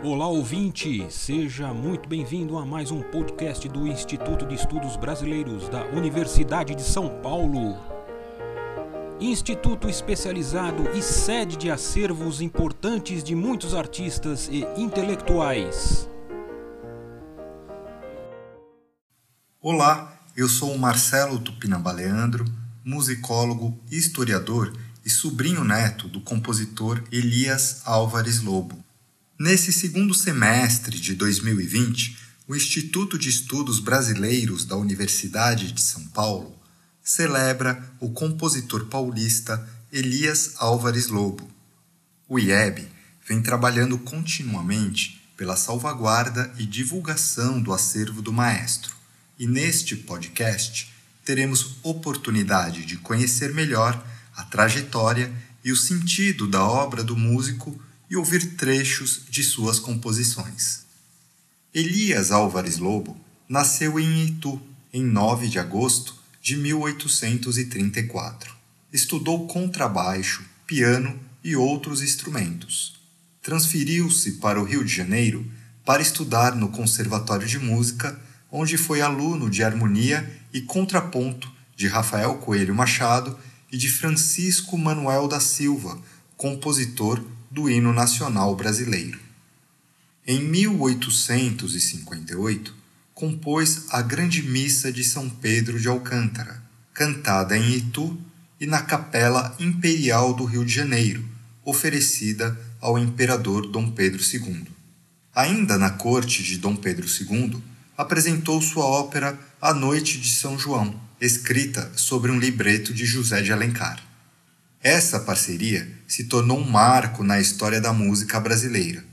Olá ouvinte, seja muito bem-vindo a mais um podcast do Instituto de Estudos Brasileiros da Universidade de São Paulo. Instituto especializado e sede de acervos importantes de muitos artistas e intelectuais. Olá, eu sou Marcelo Tupinamba Leandro, musicólogo, historiador e sobrinho neto do compositor Elias Álvares Lobo. Nesse segundo semestre de 2020, o Instituto de Estudos Brasileiros da Universidade de São Paulo celebra o compositor paulista Elias Álvares Lobo. O IEB vem trabalhando continuamente pela salvaguarda e divulgação do acervo do maestro, e neste podcast teremos oportunidade de conhecer melhor a trajetória e o sentido da obra do músico e ouvir trechos de suas composições. Elias Álvares Lobo nasceu em Itu em 9 de agosto de 1834. Estudou contrabaixo, piano e outros instrumentos. Transferiu-se para o Rio de Janeiro para estudar no Conservatório de Música, onde foi aluno de harmonia e contraponto de Rafael Coelho Machado e de Francisco Manuel da Silva, compositor do hino nacional brasileiro. Em 1858, compôs a Grande Missa de São Pedro de Alcântara, cantada em Itu e na Capela Imperial do Rio de Janeiro, oferecida ao imperador Dom Pedro II. Ainda na corte de Dom Pedro II, apresentou sua ópera A Noite de São João, escrita sobre um libreto de José de Alencar. Essa parceria se tornou um marco na história da música brasileira.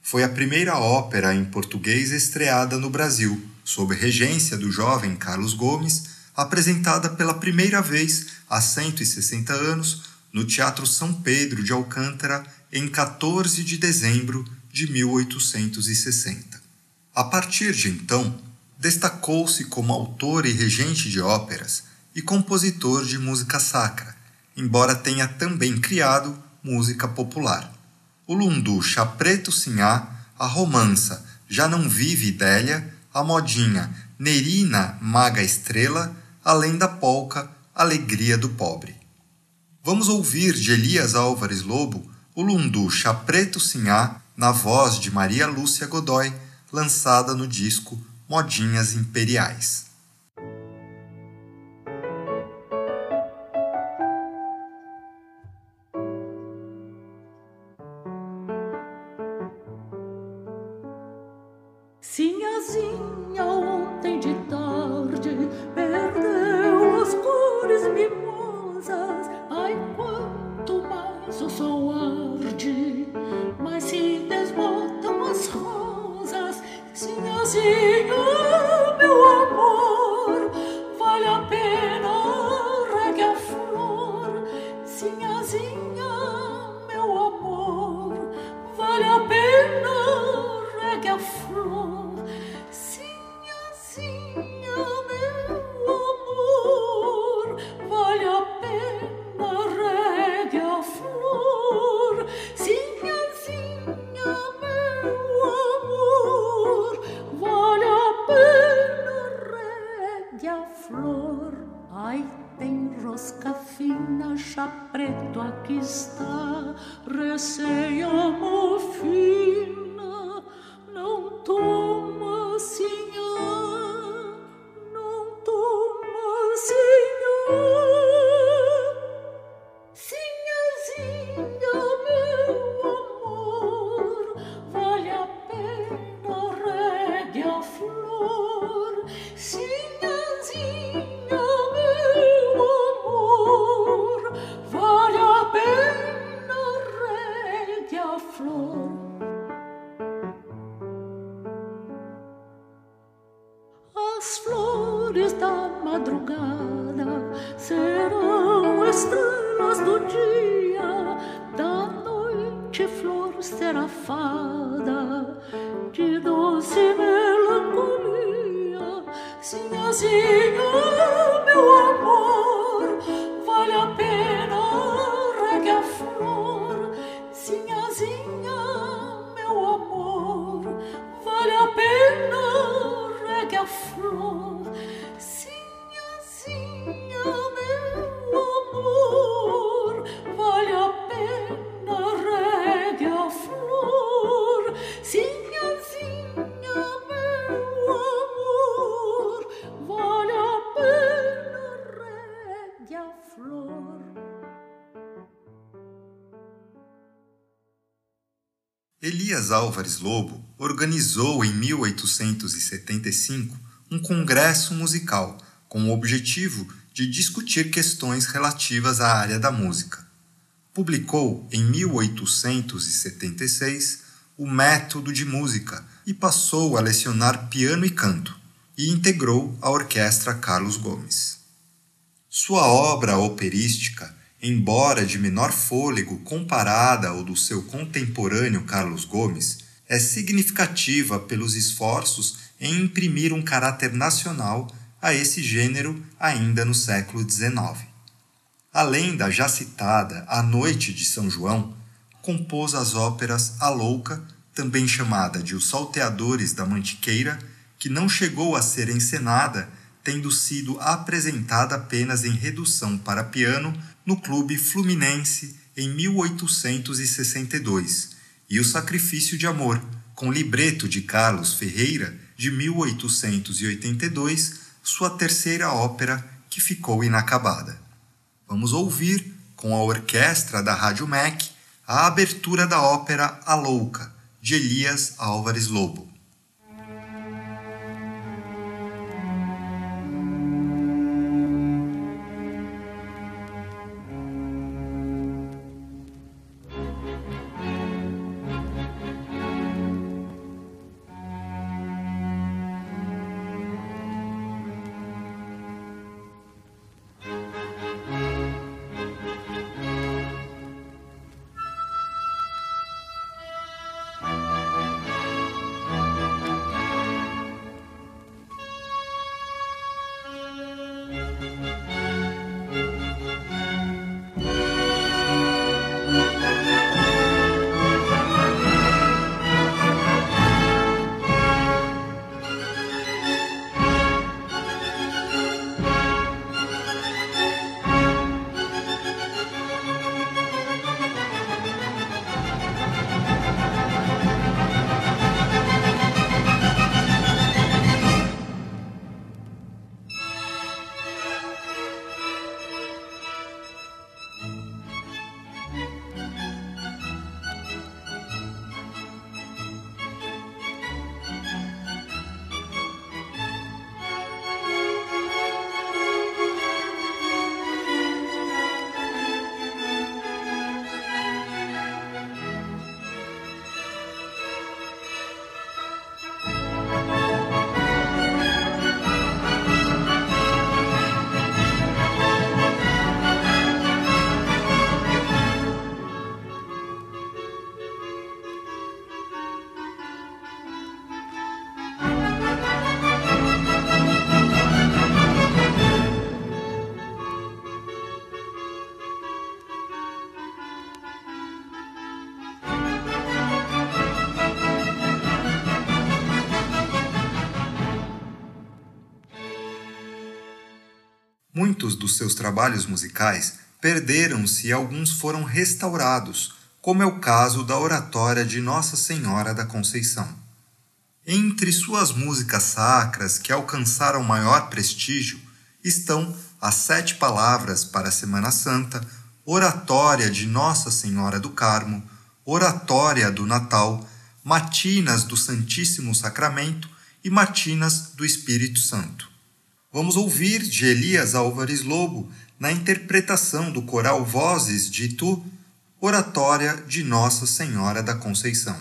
Foi a primeira ópera em português estreada no Brasil, sob regência do jovem Carlos Gomes, apresentada pela primeira vez há 160 anos no Teatro São Pedro de Alcântara em 14 de dezembro de 1860. A partir de então, destacou-se como autor e regente de óperas e compositor de música sacra, embora tenha também criado música popular. O lundu Chá Preto Sinhá, a romança Já Não Vive Idélia, a modinha Nerina Maga Estrela, além da polca Alegria do Pobre. Vamos ouvir de Elias Álvares Lobo o lundu Chá Preto Sinhá, na voz de Maria Lúcia Godoy, lançada no disco Modinhas Imperiais. Sinhazinha ontem de tarde perdeu as cores mimosas. Ai, quanto mais o sol arde, mais se desbotam as rosas. Sinhazinha, meu amor, vale a pena regue a flor. Sinhazinha, meu amor, vale a pena regue a flor. Preto aqui está, receia flor. Elias Álvares Lobo organizou em 1875 um congresso musical com o objetivo de discutir questões relativas à área da música. Publicou em 1876 o Método de Música e passou a lecionar piano e canto, e integrou a Orquestra Carlos Gomes. Sua obra operística embora de menor fôlego comparada ao do seu contemporâneo Carlos Gomes, é significativa pelos esforços em imprimir um caráter nacional a esse gênero ainda no século XIX. Além da já citada A Noite de São João, compôs as óperas A Louca, também chamada de Os Salteadores da Mantiqueira, que não chegou a ser encenada, tendo sido apresentada apenas em redução para piano no Clube Fluminense em 1862, e O Sacrifício de Amor, com libreto de Carlos Ferreira, de 1882, sua terceira ópera que ficou inacabada. Vamos ouvir, com a orquestra da Rádio MEC, a abertura da ópera A Louca, de Elias Álvares Lobo. Dos seus trabalhos musicais perderam-se e alguns foram restaurados, como é o caso da oratória de Nossa Senhora da Conceição. Entre suas músicas sacras que alcançaram maior prestígio estão as Sete Palavras para a Semana Santa, Oratória de Nossa Senhora do Carmo, Oratória do Natal, Matinas do Santíssimo Sacramento e Matinas do Espírito Santo. Vamos ouvir de Elias Álvares Lobo, na interpretação do coral Vozes de Itu, Oratória de Nossa Senhora da Conceição.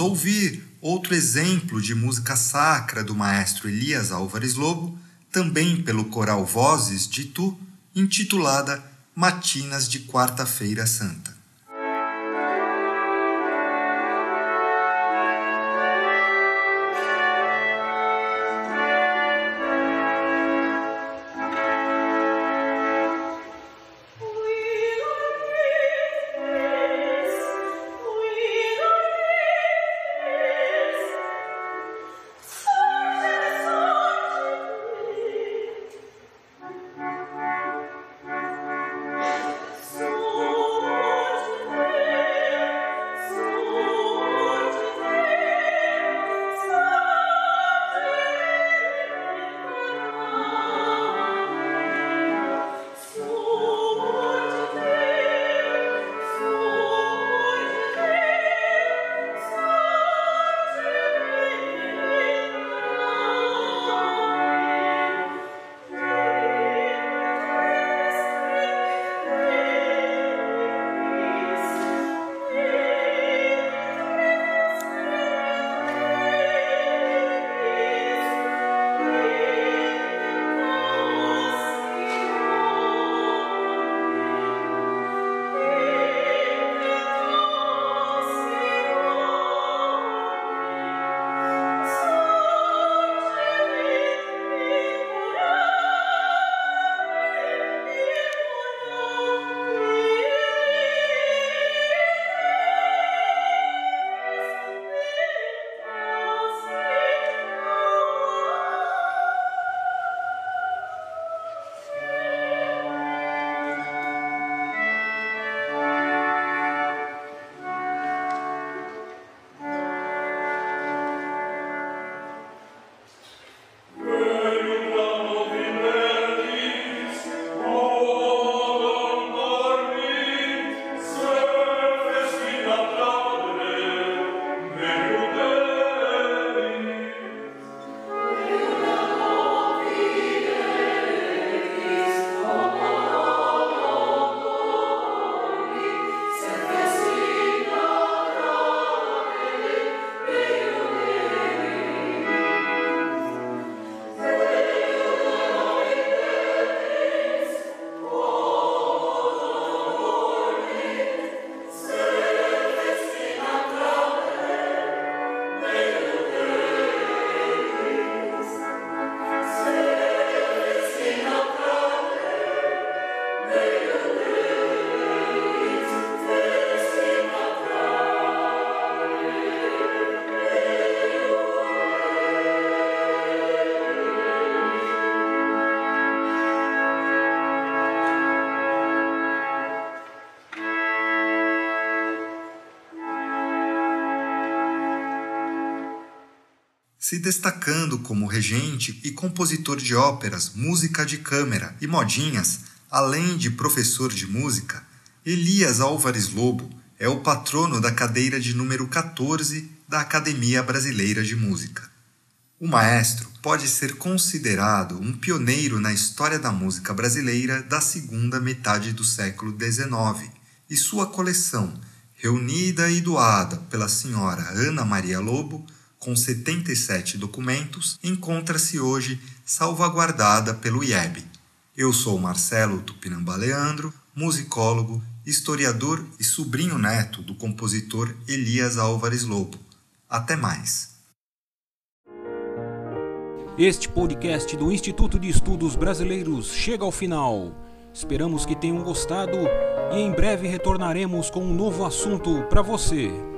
Ouvir outro exemplo de música sacra do maestro Elias Álvares Lobo, também pelo coral Vozes de Tu, intitulada Matinas de Quarta-feira Santa. Se destacando como regente e compositor de óperas, música de câmara e modinhas, além de professor de música, Elias Álvares Lobo é o patrono da cadeira de número 14 da Academia Brasileira de Música. O maestro pode ser considerado um pioneiro na história da música brasileira da segunda metade do século XIX, e sua coleção, reunida e doada pela senhora Ana Maria Lobo, com 77 documentos, encontra-se hoje salvaguardada pelo IEB. Eu sou Marcelo Tupinambá Leandro, musicólogo, historiador e sobrinho neto do compositor Elias Álvares Lobo. Até mais. Este podcast do Instituto de Estudos Brasileiros chega ao final. Esperamos que tenham gostado e em breve retornaremos com um novo assunto para você.